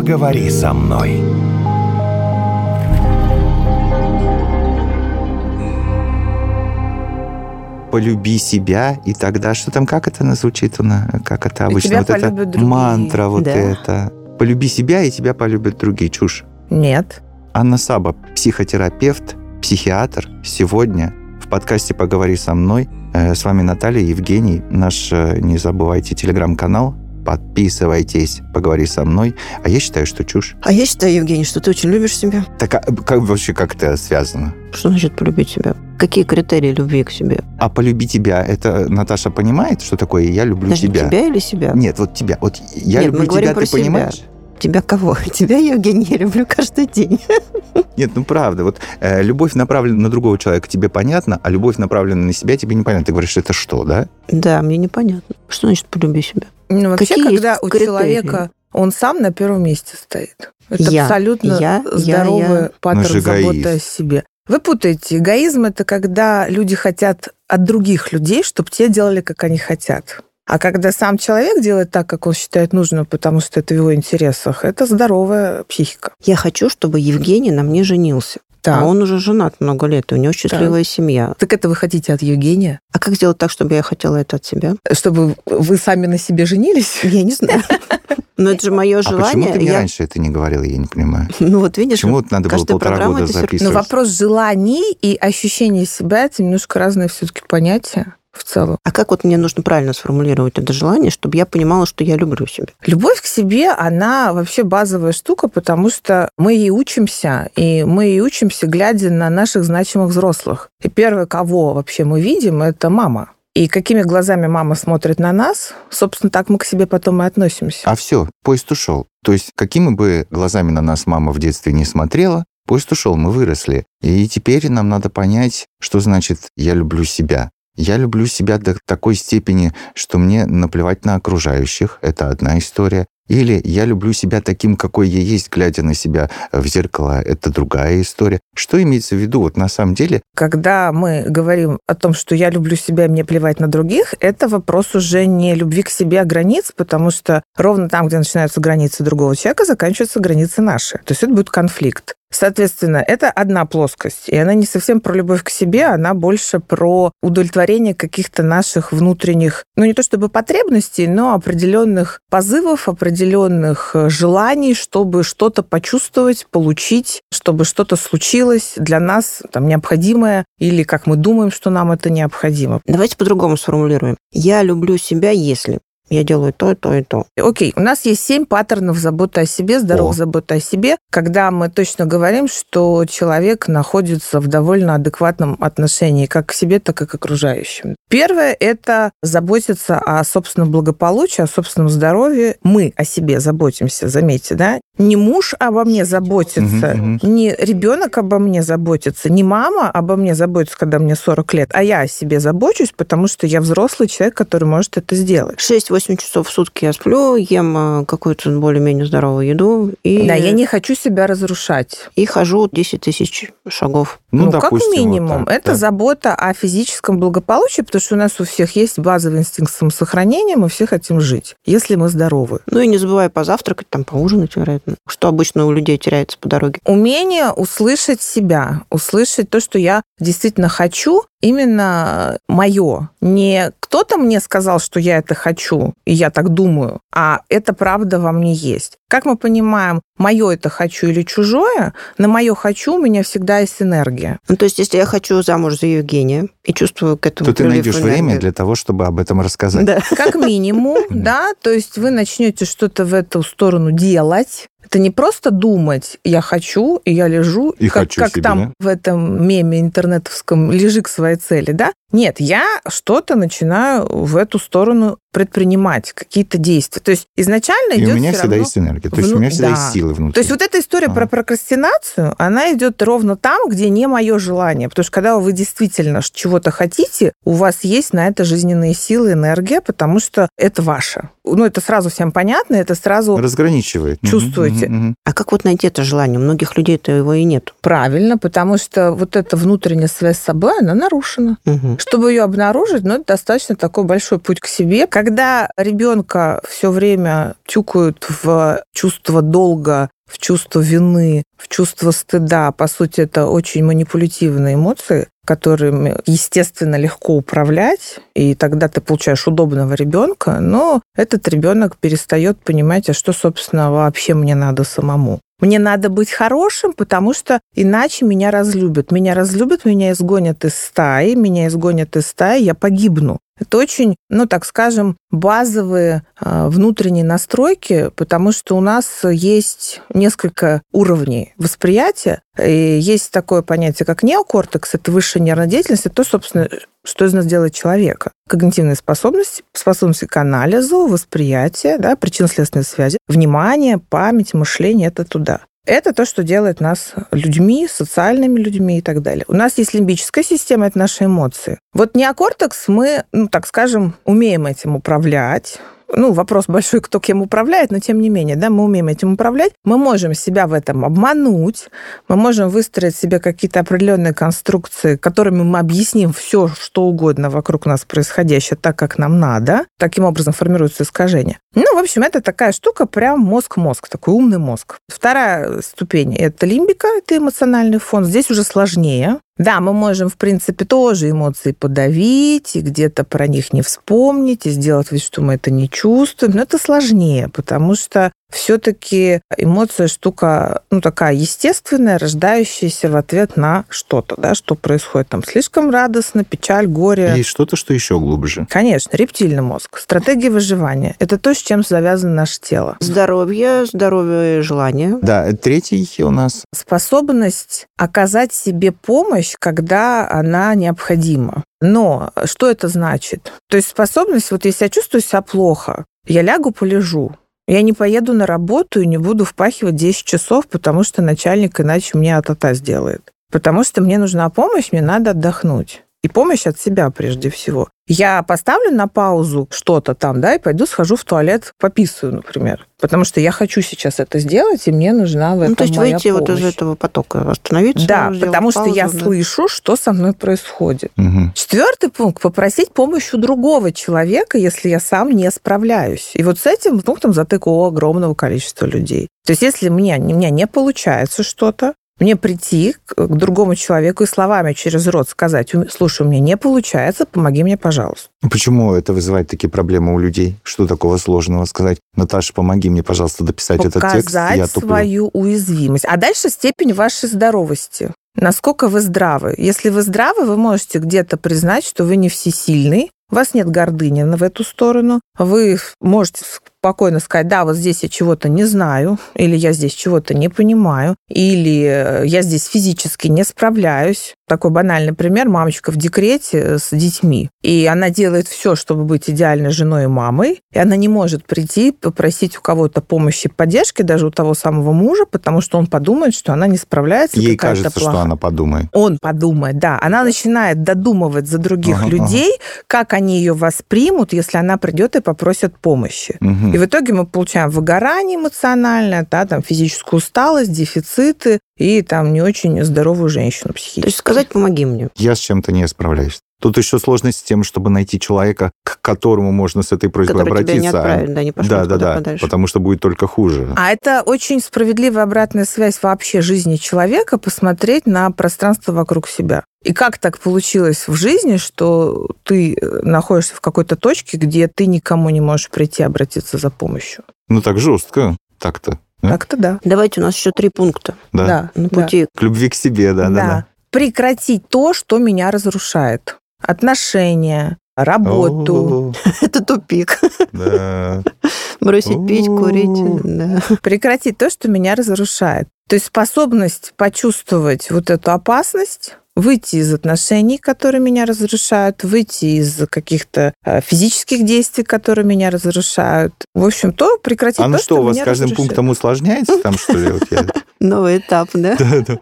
Поговори со мной. полюби себя, и тогда что там, как это звучит, как это обычно, вот это другие. мантра, вот да. это. Полюби себя, и тебя полюбят другие. Чушь. Нет. Анна Саба, психотерапевт, психиатр, сегодня в подкасте «Поговори со мной». Э, с вами Наталья, Евгений, наш, э, не забывайте, телеграм-канал. Подписывайтесь, поговори со мной. А я считаю, что чушь. А я считаю, Евгений, что ты очень любишь себя. Так а как вообще как это связано? Что значит полюбить себя? Какие критерии любви к себе? А полюби тебя, это Наташа понимает, что такое «я люблю Даже тебя»? тебя или себя? Нет, вот тебя. Вот я Нет, люблю тебя, ты про понимаешь? Тебя кого? Тебя, Евгений, я люблю каждый день. Нет, ну правда. Вот э, любовь направлена на другого человека, тебе понятно, а любовь направлена на себя, тебе непонятно. Ты говоришь, это что, да? Да, мне непонятно. Что значит полюби себя? Ну, вообще, Какие когда у критерии? человека он сам на первом месте стоит. Это Я, абсолютно я, я, здоровый я. паттерн Ну, же заботы о себе. Вы путаете. Эгоизм это когда люди хотят от других людей, чтобы те делали, как они хотят. А когда сам человек делает так, как он считает нужным, потому что это в его интересах, это здоровая психика. Я хочу, чтобы Евгений на мне женился. Так. А он уже женат много лет, и у него счастливая семья. Так это вы хотите от Евгения? А как сделать так, чтобы я хотела это от себя? Чтобы вы сами на себе женились? Я не знаю. Но это же мое А почему желание. ты мне Я- раньше это не говорила, я не понимаю. Ну вот видишь, Почему надо было полтора года сюрприз. Но записывать? вопрос желаний и ощущения себя это немножко разные все-таки понятия в целом. А как вот мне нужно правильно сформулировать это желание, чтобы я понимала, что я люблю себя? Любовь к себе, она вообще базовая штука, потому что мы ей учимся, и мы ей учимся, глядя на наших значимых взрослых. И первое, кого вообще мы видим, это мама. И какими глазами мама смотрит на нас, собственно, так мы к себе потом и относимся. А все, поезд ушел. То есть, какими бы глазами на нас мама в детстве не смотрела, поезд ушел, мы выросли. И теперь нам надо понять, что значит «я люблю себя». Я люблю себя до такой степени, что мне наплевать на окружающих. Это одна история. Или я люблю себя таким, какой я есть, глядя на себя в зеркало. Это другая история. Что имеется в виду? Вот на самом деле Когда мы говорим о том, что я люблю себя мне плевать на других, это вопрос уже не любви к себе, а границ, потому что ровно там, где начинаются границы другого человека, заканчиваются границы наши. То есть это будет конфликт. Соответственно, это одна плоскость, и она не совсем про любовь к себе, она больше про удовлетворение каких-то наших внутренних, ну не то чтобы потребностей, но определенных позывов, определенных э, желаний, чтобы что-то почувствовать, получить, чтобы что-то случилось для нас там необходимое или как мы думаем, что нам это необходимо. Давайте по-другому сформулируем. Я люблю себя, если я делаю то, то и то. Окей, у нас есть семь паттернов заботы о себе, здоровой О. заботы о себе, когда мы точно говорим, что человек находится в довольно адекватном отношении как к себе, так и к окружающим. Первое – это заботиться о собственном благополучии, о собственном здоровье. Мы о себе заботимся, заметьте, да? Не муж обо мне заботится, Мгм, не ребенок обо мне заботится, не мама обо мне заботится, когда мне 40 лет, а я о себе забочусь, потому что я взрослый человек, который может это сделать. 6-8 часов в сутки я сплю, ем э, какую-то более-менее здоровую еду и, Да, я не хочу себя разрушать. и хожу 10 тысяч шагов. Ну, как допустим, вот минимум. так, это да. забота о физическом благополучии, потому что у нас у всех есть базовый инстинкт самосохранения, мы все хотим жить, если мы здоровы. Ну и не забывай позавтракать, там поужинать, вероятно. Что обычно у людей теряется по дороге. Умение услышать себя, услышать то, что я действительно хочу, именно мое. Не кто-то мне сказал, что я это хочу, и я так думаю, а это правда во мне есть. Как мы понимаем, мое это хочу или чужое, на мое хочу у меня всегда есть энергия. Ну, то есть, если я хочу замуж за Евгения и чувствую к этому то ты найдешь время энергии- для того, чтобы об этом рассказать. Да. Как минимум, да, то есть вы начнете что-то в эту сторону делать. Это не просто думать, я хочу, и я лежу, И как, хочу как себе, там в этом меме интернетовском лежи к своей цели, да? Нет, я что-то начинаю в эту сторону предпринимать, какие-то действия. То есть изначально И идет у меня всегда равно есть энергия. То есть вну- у меня всегда да. есть силы внутри. то есть вот эта история А. про прокрастинацию, она идет ровно там, где не мое желание. Потому что когда вы действительно чего-то хотите, у вас есть на это жизненные силы, энергия, потому что это ваше. Ну, это сразу всем понятно, это сразу Разграничивает. Чувствуете. мгм, мгм. А как вот найти это желание? У многих людей-то его и нет. правильно, потому что вот эта внутренняя связь с собой, она нарушена. Мгм. Чтобы ее обнаружить, ну, это достаточно такой большой путь к себе. Когда ребенка все время тюкают в чувство долга, в чувство вины, в чувство стыда. По сути, это очень манипулятивные эмоции, которыми, естественно, легко управлять, и тогда ты получаешь удобного ребенка, но этот ребенок перестает понимать, а что, собственно, вообще мне надо самому. Мне надо быть хорошим, потому что иначе меня разлюбят. Меня разлюбят, меня изгонят из стаи, меня изгонят из стаи, я погибну. Это очень, ну, так скажем, базовые э, внутренние настройки, потому что у нас есть несколько уровней восприятия. И есть такое понятие, как неокортекс, это высшая нервная деятельность, это то, собственно, что из нас делает человека. Когнитивные способности, способности к анализу, восприятию, да, причинно-следственной связи, внимание, память, мышление – это туда. Это то, что делает нас людьми, социальными людьми и так далее. У нас есть лимбическая система, это наши эмоции. Вот неокортекс мы, ну, так скажем, умеем этим управлять, ну, вопрос большой, кто кем управляет, но тем не менее, да, мы умеем этим управлять, мы можем себя в этом обмануть, мы можем выстроить себе какие-то определенные конструкции, которыми мы объясним все, что угодно вокруг нас происходящее так, как нам надо. Таким образом формируются искажения. Ну, в общем, это такая штука, прям мозг-мозг, такой умный мозг. Вторая ступень – это лимбика, это эмоциональный фон. Здесь уже сложнее. Да, мы можем, в принципе, тоже эмоции подавить, и где-то про них не вспомнить, и сделать вид, что мы это не чувствуем. Но это сложнее, потому что все-таки эмоция штука, ну, такая естественная, рождающаяся в ответ на что-то, да, что происходит там слишком радостно, печаль, горе. Есть что-то, что еще глубже. Конечно, рептильный мозг, стратегия выживания. Это то, с чем завязано наше тело. Здоровье, здоровье и желание. Да, третий у нас. Способность оказать себе помощь, когда она необходима. Но что это значит? То есть способность, вот если я чувствую себя плохо, я лягу, полежу, я не поеду на работу и не буду впахивать 10 часов, потому что начальник иначе мне атата сделает. Потому что мне нужна помощь, мне надо отдохнуть. И помощь от себя прежде всего. Я поставлю на паузу что-то там, да, и пойду схожу в туалет, пописываю, например. Потому что я хочу сейчас это сделать, и мне нужна в этом Ну, то есть моя выйти вот из помощь. этого потока, остановиться. Да, потому что я паузу, да. слышу, что со мной происходит. Мгм. Четвертый пункт – попросить помощь у другого человека, если я сам не справляюсь. И вот с этим пунктом затык у огромного количества людей. То есть если мне, у меня не получается что-то, мне прийти к другому человеку и словами через рот сказать, «У- слушай, у меня не получается, помоги мне, пожалуйста. Почему это вызывает такие проблемы у людей? Что такого сложного сказать? Наташа, помоги мне, пожалуйста, дописать этот текст. Показать свою уязвимость. А дальше степень вашей здоровости. Насколько вы здравы. Если вы здравы, вы можете где-то признать, что вы не всесильный, у вас нет гордыни в эту сторону. Вы можете спокойно сказать, да, вот здесь я чего-то не знаю, или я здесь чего-то не понимаю, или э, я здесь физически не справляюсь. Такой банальный пример. Мамочка в декрете с детьми. И она делает все, чтобы быть идеальной женой и мамой. И она не может прийти, попросить у кого-то помощи, поддержки, даже у того самого мужа, потому что он подумает, что она не справляется. Ей кажется, плохая. что она подумает. Он подумает, да. Она начинает додумывать за других Ага, ага. людей, как они ее воспримут, если она придет и попросит помощи. Мгм. И в итоге мы получаем выгорание эмоциональное, да, там физическую усталость, дефициты и там не очень здоровую женщину То психически. есть сказать «помоги мне». Я с чем-то не справляюсь. Тут еще сложность с тем, чтобы найти человека, к которому можно с этой просьбой Который тебя не обратиться. а- отправит, да, не пошлет да, да, да, подальше. потому что будет только хуже. А это очень справедливая обратная связь вообще жизни человека, посмотреть на пространство вокруг себя. И как так получилось в жизни, что ты э, находишься в какой-то точке, где ты никому не можешь прийти обратиться за помощью? Ну так жестко, так-то. Да? Так-то да. Давайте у нас еще три пункта Да. на да. пути. К любви к себе, да, да, да. Прекратить то, что меня разрушает. Отношения, работу. Это тупик. да. Бросить пить, курить. Да. Прекратить то, что меня разрушает. То есть способность почувствовать вот эту опасность, выйти из отношений, которые меня разрушают, выйти из каких-то э, физических действий, которые меня разрушают. В общем, то прекратить А ну то, что, у вас с каждым разрушает. пунктом усложняется там, что ли? Вот я- Новый этап, да.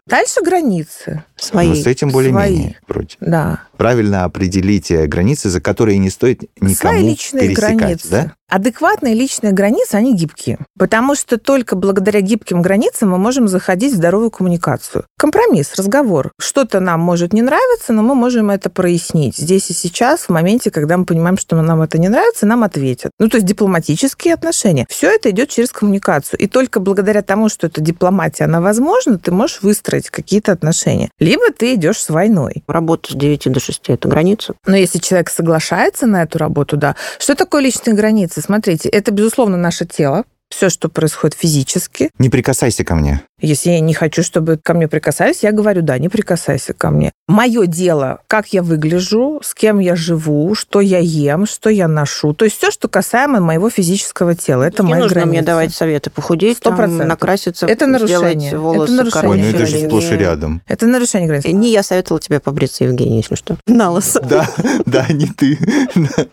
Дальше границы. Ну, Свои. с этим более-менее вроде. Да. Правильно определить э, границы, за которые не стоит Свои никому личные пересекать, границы. да? Адекватные личные границы, они гибкие. Потому что только благодаря гибким границам мы можем заходить в здоровую коммуникацию. Компромисс, разговор. Что-то нам может не нравиться, но мы можем это прояснить здесь и сейчас, в моменте, когда мы понимаем, что нам это не нравится, нам ответят. Ну, то есть дипломатические отношения. Все это идет через коммуникацию. И только благодаря тому, что эта дипломатия, она возможна, ты можешь выстроить какие-то отношения. Либо ты идешь с войной. Работа с 9 до 6 – это граница. Но если человек соглашается на эту работу, да. Что такое личные границы? Смотрите, это, безусловно, наше тело, все, что происходит физически. Не прикасайся ко мне. Если я не хочу, чтобы ко мне прикасались, я говорю, да, не прикасайся ко мне. Мое дело, как я выгляжу, с кем я живу, что я ем, что я ношу. То есть все, что касаемо моего физического тела. Это не моя нужно граница. мне давать советы похудеть, Сто там, процентов. накраситься, Это нарушение. волосы Это нарушение. Ой, ну это же сплошь и рядом. Это нарушение границ. Не я советовала тебе побриться, Евгений, если что. На лысо. Да, да, не ты.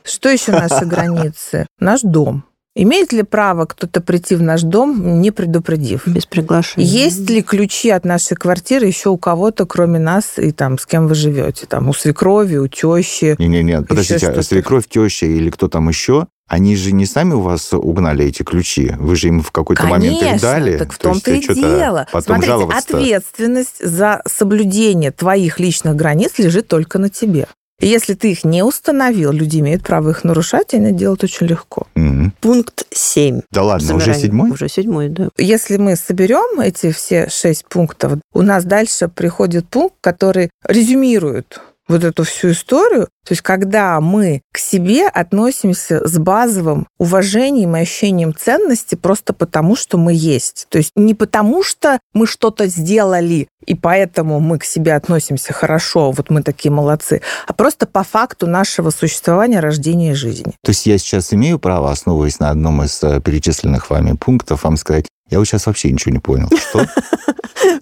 Что еще наши границы? Наш дом. Имеет ли право кто-то прийти в наш дом, не предупредив? Без приглашения. Есть ли ключи от нашей квартиры еще у кого-то, кроме нас, и там, с кем вы живете? Там, у свекрови, у тещи? Не-не-не, подождите, а свекровь, теща или кто там еще, они же не сами у вас угнали эти ключи. Вы же им в какой-то момент их дали. так в То есть том-то и ты что-то дело. Потом Смотрите, жаловаться. ответственность за соблюдение твоих личных границ лежит только на тебе. Если ты их не установил, люди имеют право их нарушать, и они это делают очень легко. Мгм. Пункт 7. Да ладно, уже Замирание. седьмой? Уже седьмой, да. Если мы соберем эти все шесть пунктов, у нас дальше приходит пункт, который резюмирует вот эту всю историю. То есть, когда мы к себе относимся с базовым уважением и ощущением ценности просто потому, что мы есть. То есть не потому, что мы что-то сделали, и поэтому мы к себе относимся хорошо, вот мы такие молодцы, а просто по факту нашего существования, рождения и жизни. То есть я сейчас имею право, основываясь на одном из э, перечисленных вами пунктов, вам сказать, я вот сейчас вообще ничего не понял. Что?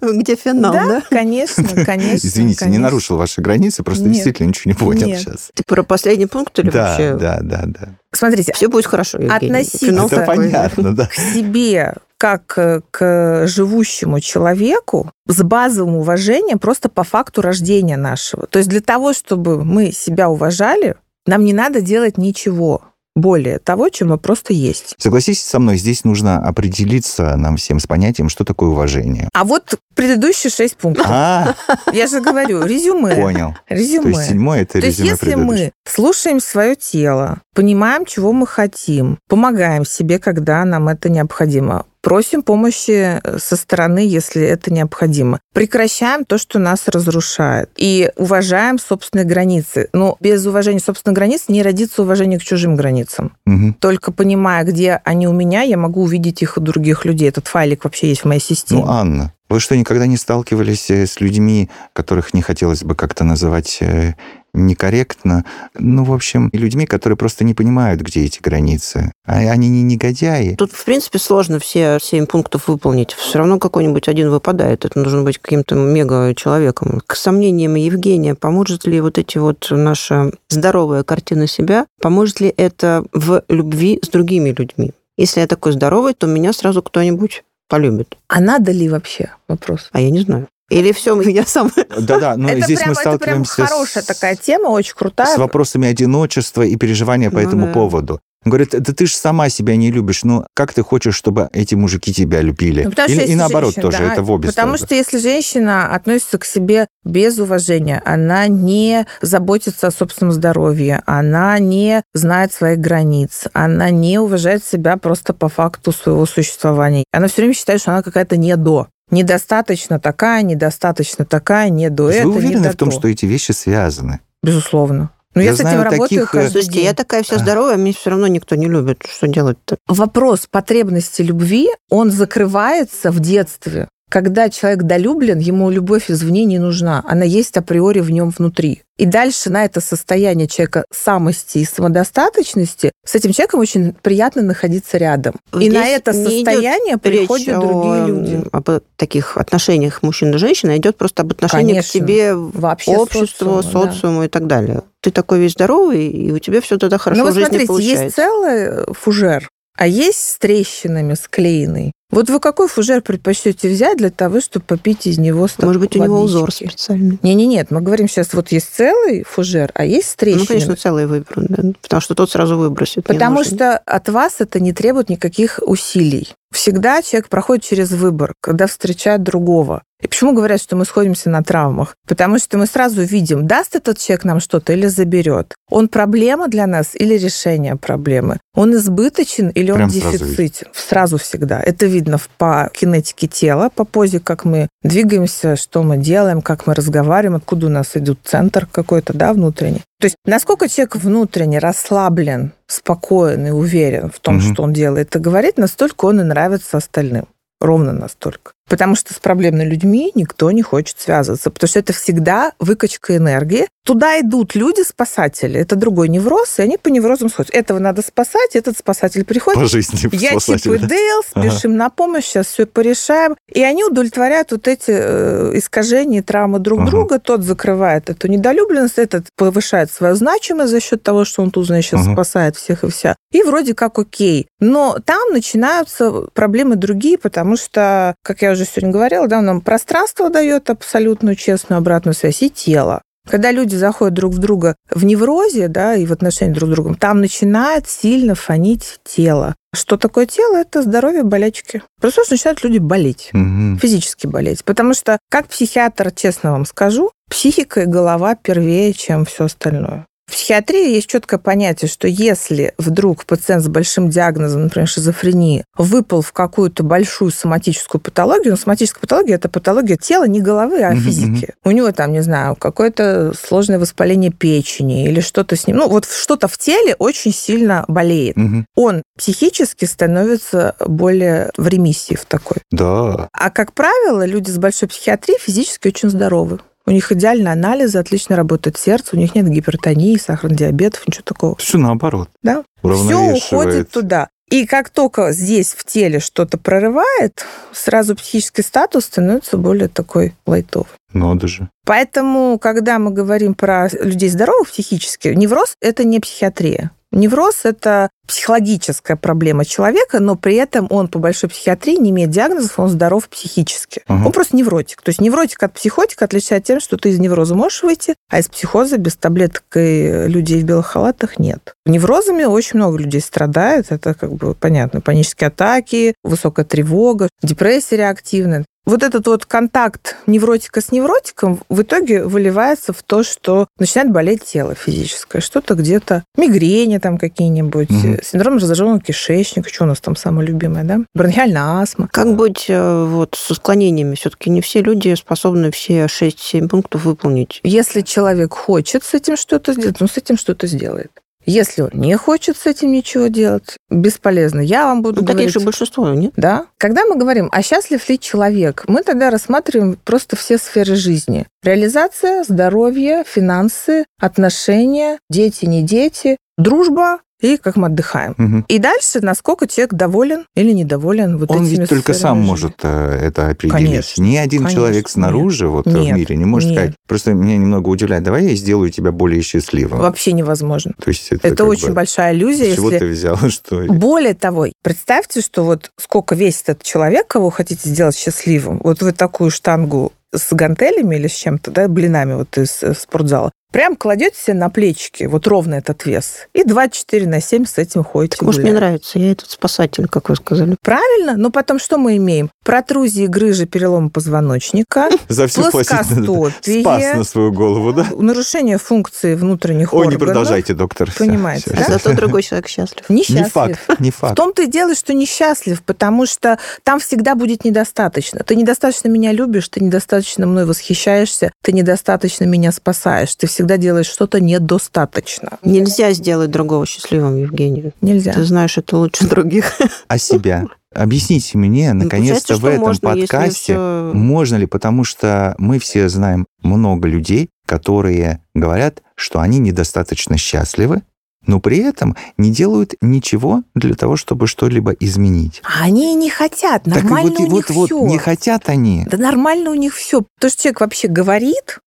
Где финал, да? конечно, конечно. Извините, не конечно. нарушил ваши границы, просто Нет. действительно ничего не понял Нет. сейчас. Ты про последний пункт или Да, вообще? да, да, да. Смотрите, Все будет хорошо, Евгений. Относительно. Финал Это такой. понятно, да. к себе как э, к живущему человеку с базовым уважением просто по факту рождения нашего. То есть для того, чтобы мы себя уважали, нам не надо делать ничего более того, чем мы просто есть. Согласитесь со мной, здесь нужно определиться нам всем с понятием, что такое уважение. А вот предыдущие шесть пунктов. А, Я же говорю, резюме. понял. То Резюме. есть седьмой это То есть, резюме если предыдущего. мы слушаем свое тело, понимаем, чего мы хотим, помогаем себе, когда нам это необходимо, просим помощи э, со стороны, если это необходимо, прекращаем то, что нас разрушает, и уважаем собственные границы. Но без уважения собственных границ не родится уважение к чужим границам. Мгм. Только понимая, где они у меня, я могу увидеть их у других людей. Этот файлик вообще есть в моей системе. Ну, Анна, вы что, никогда не сталкивались э, с людьми, которых не хотелось бы как-то называть э, некорректно? Ну, в общем, и людьми, которые просто не понимают, где эти границы. А они не негодяи. Тут, в принципе, сложно все семь пунктов выполнить. Все равно какой-нибудь один выпадает. Это нужно быть каким-то мега-человеком. К сомнениям Евгения, поможет ли вот эти вот наша здоровая картина себя, поможет ли это в любви с другими людьми? Если я такой здоровый, то меня сразу кто-нибудь полюбит. А надо ли вообще? Вопрос. А я не знаю. Или все, я сам... Да-да, но это, здесь прям, мы это прям сталкиваемся хорошая с, такая тема, очень крутая. с вопросами одиночества и переживания по Ну этому да. поводу. Он говорит, да ты же сама себя не любишь, ну как ты хочешь, чтобы эти мужики тебя любили? Ну, потому и, наоборот женщина, тоже, да, это в обе Потому стороны. что если женщина относится к себе без уважения, она не заботится о собственном здоровье, она не знает своих границ, она не уважает себя просто по факту своего существования. Она все время считает, что она какая-то не до. Недостаточно такая, недостаточно такая, не до То есть это, Вы уверены не до в том, то. что эти вещи связаны? Безусловно. Но я, Я с этим знаю работаю таких, э, каждый Слушайте, день. я такая вся здоровая, меня все равно никто не любит. Что делать-то? вопрос потребности любви, он закрывается в детстве. Когда человек долюблен, ему любовь извне не нужна. Она есть априори в нем внутри. И дальше на это состояние человека самости и самодостаточности с этим человеком очень приятно находиться рядом. и Здесь на это состояние приходят Речь другие о, люди. Об таких отношениях мужчин и женщин а идет просто об отношениях Конечно. к себе, Вообще обществу, социума, да. социуму и так далее. Ты такой весь здоровый, и у тебя все тогда хорошо Ну вот смотрите, есть целый фужер, а есть с трещинами склеенный. Вот вы какой фужер предпочтете взять для того, чтобы попить из него стакан Может быть, у него узор специальный. Не-не, нет, мы говорим сейчас, вот есть целый фужер, а есть с трещинами. Ну, конечно, целый выберут, да. потому что тот сразу выбросит. Потому что от вас это не требует никаких усилий. Всегда человек проходит через выбор, когда встречает другого. И почему говорят, что мы сходимся на травмах? Потому что мы сразу видим, даст этот человек нам что-то или заберет. Он проблема для нас или решение проблемы? Он избыточен или он Прям сразу дефицитен? Сразу всегда. Это видно по кинетике тела, по позе, как мы двигаемся, что мы делаем, как мы разговариваем, откуда у нас идет центр какой-то, да, внутренний. То есть насколько человек внутренне расслаблен, спокоен и уверен в том, Мгм. что он делает и говорит, настолько он и нравится остальным. Ровно настолько. Потому что с проблемными людьми никто не хочет связываться, потому что это всегда выкачка энергии. Туда идут люди-спасатели. Это другой невроз, и они по неврозам сходят. Этого надо спасать, этот спасатель приходит. По жизни Я Чип и? Дейл, спешим на помощь, сейчас все порешаем. И они удовлетворяют вот эти э, искажения и травмы друг Ага. друга. Тот закрывает эту недолюбленность, этот повышает свою значимость за счет того, что он тут, значит, Ага. спасает всех и вся. И вроде как окей. Но там начинаются проблемы другие, потому что, как я уже сегодня говорила, да, нам пространство дает абсолютную честную обратную связь и тело. Когда люди заходят друг в друга в неврозе, да, и в отношении друг с другом, там начинает сильно фонить тело. Что такое тело? Это здоровье, болячки. Просто начинают люди болеть Мгм. физически болеть. Потому что, как психиатр, честно вам скажу, психика и голова первее, чем все остальное. В психиатрии есть четкое понятие, что если вдруг пациент с большим диагнозом, например, шизофрении, выпал в какую-то большую соматическую патологию, ну, соматическая патология – это патология тела, не головы, а физики. У него там, не знаю, какое-то сложное воспаление печени или что-то с ним. Ну, вот что-то в теле очень сильно болеет. Мгм. Он психически становится более в ремиссии в такой. Да. А как правило, люди с большой психиатрией физически очень здоровы. У них идеальные анализы, отлично работает сердце, у них нет гипертонии, сахарного диабета, ничего такого. Все наоборот. Да. Все уходит туда. И как только здесь в теле что-то прорывает, сразу психический статус становится более такой лайтовый. Надо же. Поэтому, когда мы говорим про людей здоровых психически, невроз – это не психиатрия. Невроз – это психологическая проблема человека, но при этом он по большой психиатрии не имеет диагнозов, он здоров психически. Ага. Он просто невротик. То есть невротик от психотика отличает тем, что ты из невроза можешь выйти, а из психоза без таблеток и людей в белых халатах нет. Неврозами очень много людей страдает. Это как бы понятно. Панические атаки, высокая тревога, депрессия реактивная. Вот этот вот контакт невротика с невротиком в итоге выливается в то, что начинает болеть тело физическое. Что-то где-то, мигрени там какие-нибудь, Мгм. синдром раздраженного кишечника, что у нас там самое любимое, да? Бронхиальная астма. Как быть э, вот со склонениями? Все-таки не все люди способны все 6-7 пунктов выполнить. Если человек хочет с этим что-то сделать, он с этим что-то сделает. Если он не хочет с этим ничего делать, бесполезно. Я вам буду Ну, таких говорить... же большинство, нет? Да. Когда мы говорим, а счастлив ли человек, мы тогда рассматриваем просто все сферы жизни. Реализация, здоровье, финансы, отношения, дети, не дети, дружба и как мы отдыхаем. Мгм. И дальше, насколько человек доволен или недоволен вот Он этими ведь только сам жизни. может э, это определить. Конечно, Ни один конечно, человек снаружи вот, э, Нет, в мире не может нет. сказать. Просто меня немного удивляет. Давай я сделаю тебя более счастливым. Вообще невозможно. То есть это, Это очень бы, большая иллюзия, С чего если ты взял, что... Более того, представьте, что вот сколько весит этот человек, кого хотите сделать счастливым. Вот вы такую штангу с гантелями или с чем-то, да, блинами вот из э, спортзала, прям кладете себе на плечики, вот ровно этот вес, и 24 на 7 с этим ходите. Так, может, мне нравится. Я этот спасатель, как вы сказали. Правильно, но потом что мы имеем? Протрузии, грыжи, переломы позвоночника, За все плоскостопие, Спас на свою голову, да? нарушение функции внутренних Ой, не органов. продолжайте, доктор. Понимаете, всё, да? Зато другой человек счастлив. Не Несчастлив. факт, не В факт. том-то и дело, что несчастлив, потому что там всегда будет недостаточно. Ты недостаточно меня любишь, ты недостаточно мной восхищаешься, ты недостаточно меня спасаешь. Ты всегда делаешь что-то недостаточно. Нельзя сделать другого счастливым, Евгений. Нельзя. Ты знаешь это лучше других. А себя? Объясните мне, Ну, наконец-то, в этом можно, подкасте, всё- можно ли, потому что мы все знаем много людей, которые говорят, что они недостаточно счастливы, но при этом не делают ничего для того, чтобы что-либо изменить. А они и не хотят. Так и Нормально вот, и у вот, них вот, все. не хотят они. Да нормально у них все. То, что человек вообще говорит,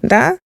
да,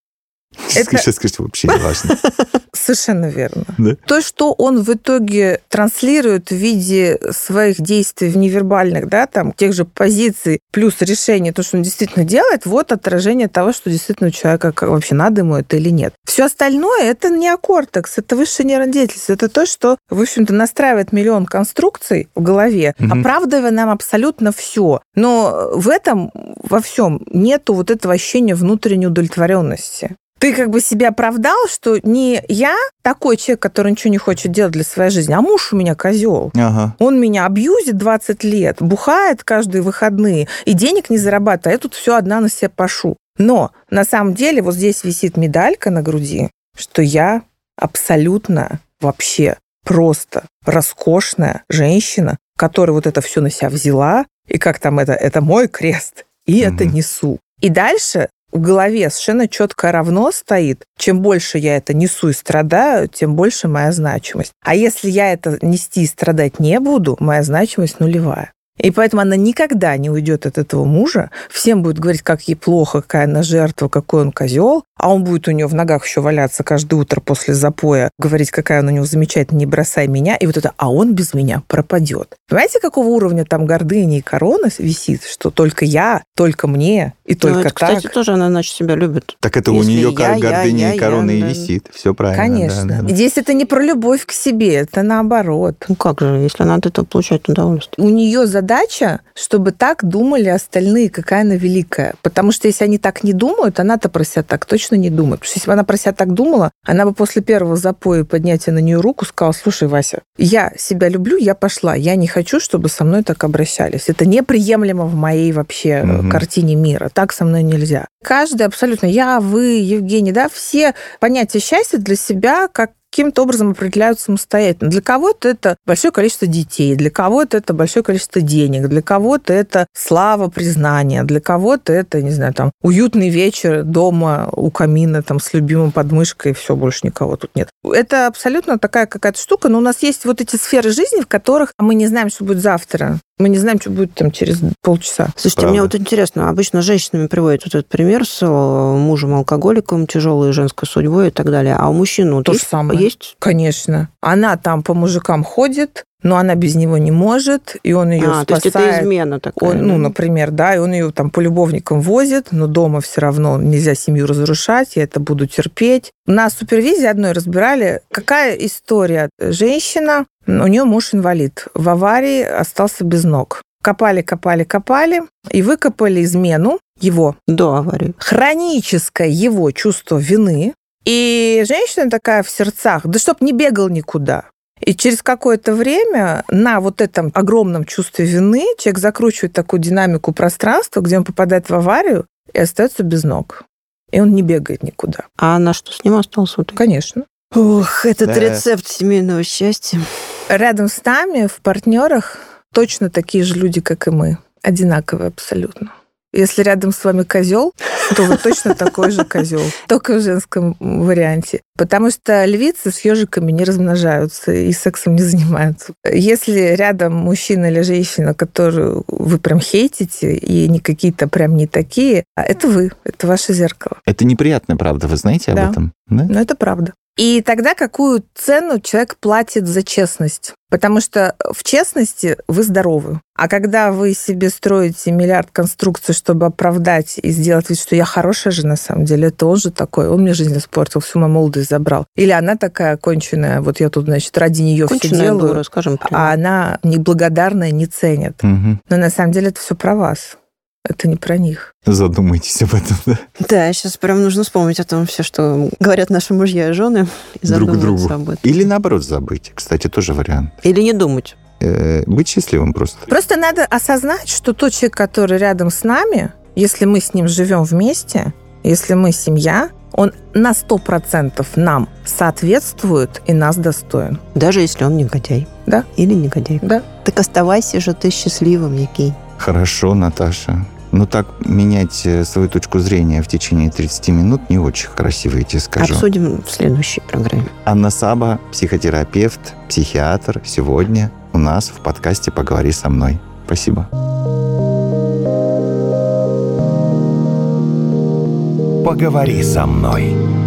Это- Сейчас скажите, вообще не важно. Совершенно верно. Да. То, что он в итоге транслирует в виде своих действий в невербальных, да, там, тех же позиций, плюс решение, то, что он действительно делает, вот отражение того, что действительно у человека как- вообще надо ему это или нет. Все остальное это неокортекс, это высшая нейронная деятельность, это то, что, в общем-то, настраивает миллион конструкций в голове, Мгм. оправдывая нам абсолютно все. Но в этом во всем нету вот этого ощущения внутренней удовлетворенности. Ты как бы себя оправдал, что не я такой человек, который ничего не хочет делать для своей жизни, а муж у меня козел. Ага. Он меня абьюзит 20 лет, бухает каждые выходные и денег не зарабатывает, а я тут все одна на себя пошу. Но на самом деле вот здесь висит медалька на груди, что я абсолютно вообще просто роскошная женщина, которая вот это все на себя взяла, и как там это, это мой крест, и это Мгм. несу. И дальше в голове совершенно четко равно стоит, чем больше я это несу и страдаю, тем больше моя значимость. А если я это нести и страдать не буду, моя значимость нулевая. И поэтому она никогда не уйдет от этого мужа. Всем будет говорить, как ей плохо, какая она жертва, какой он козел. А он будет у нее в ногах еще валяться каждое утро после запоя, говорить, какая она у него замечательная, не бросай меня. И вот это, а он без меня пропадет. Понимаете, какого уровня там гордыни и корона висит, что только я, только мне и Ну, только это, так. кстати, тоже она иначе себя любит. Так это у Если нее я, гордыня я, и корона я, и да. висит. Все правильно. Конечно. да, да, да. Здесь это не про любовь к себе, это наоборот. Ну как же, если она от этого получает удовольствие? у нее задача, чтобы так думали остальные, какая она великая. Потому что если они так не думают, она-то про себя так точно не думает. Потому что если бы она про себя так думала, она бы после первого запоя и поднятия на нее руку сказала, слушай, Вася, я себя люблю, я пошла. Я не хочу, чтобы со мной так обращались. Это неприемлемо в моей вообще Мгм. картине мира. Так со мной нельзя. Каждый абсолютно, я, вы, Евгений, да, все понятия счастья для себя как каким-то образом определяют самостоятельно. Для кого-то это большое количество детей, для кого-то это большое количество денег, для кого-то это слава, признание, для кого-то это, не знаю, там, уютный вечер дома у камина там с любимым подмышкой, все, больше никого тут нет. Это абсолютно такая какая-то штука, но у нас есть вот эти сферы жизни, в которых мы не знаем, что будет завтра. Мы не знаем, что будет там через полчаса. Слушайте, Правда. мне вот интересно, обычно женщинами приводят вот этот пример с э, мужем-алкоголиком, тяжелой женской судьбой и так далее. А у мужчин вот То же есть, самое. есть? Конечно. Она там по мужикам ходит, но она без него не может, и он ее а, то есть спасает. это измена такая. Он, ну, например, да, и он ее там по любовникам возит, но дома все равно нельзя семью разрушать, я это буду терпеть. На супервизии одной разбирали, какая история. Женщина, у нее муж инвалид, в аварии остался без ног. Копали, копали, копали, и выкопали измену его, До аварии. хроническое его чувство вины. И женщина такая в сердцах, да чтоб не бегал никуда. И через какое-то время на вот этом огромном чувстве вины человек закручивает такую динамику пространства, где он попадает в аварию и остается без ног. И он не бегает никуда. А она что, с ним осталась? Вот? Конечно. Ох, этот Да. рецепт семейного счастья. Рядом с нами, в партнерах, точно такие же люди, как и мы. Одинаковые абсолютно. Если рядом с вами козел, то вы точно такой же козел, только в женском варианте. Потому что львицы с ежиками не размножаются и сексом не занимаются. Если рядом мужчина или женщина, которую вы прям хейтите, и не какие-то прям не такие, а это вы, это ваше зеркало. Это неприятно, правда, вы знаете Да. об этом? Да? Но это правда. И тогда какую цену человек платит за честность? Потому что в честности вы здоровы. А когда вы себе строите миллиард конструкций, чтобы оправдать и сделать вид, что я хорошая же на самом деле, это он же такой, он мне жизнь испортил, всю мою молодость забрал. Или она такая конченая, вот я тут, значит, ради нее все делаю, дура, скажем прямо. а она неблагодарная, не ценит. Мгм. Но на самом деле это все про вас. Это не про них. Задумайтесь об этом, да? Да, сейчас прям нужно вспомнить о том все, что говорят наши мужья и жены, и Друг другу. об этом. Или наоборот забыть. Кстати, тоже вариант. Или не думать. Э, Быть счастливым просто. Просто надо осознать, что тот человек, который рядом с нами, если мы с ним живем вместе, если мы семья, он на 100% нам соответствует и нас достоин. Даже если он негодяй. Да. Или негодяй. Да. Так оставайся же ты счастливым, Який. Хорошо, Наташа. Но так менять э, свою точку зрения в течение 30 минут не очень красиво, я тебе скажу. Обсудим в следующей программе. Анна Саба, психотерапевт, психиатр, сегодня у нас в подкасте «Поговори со мной». Спасибо. Поговори со мной.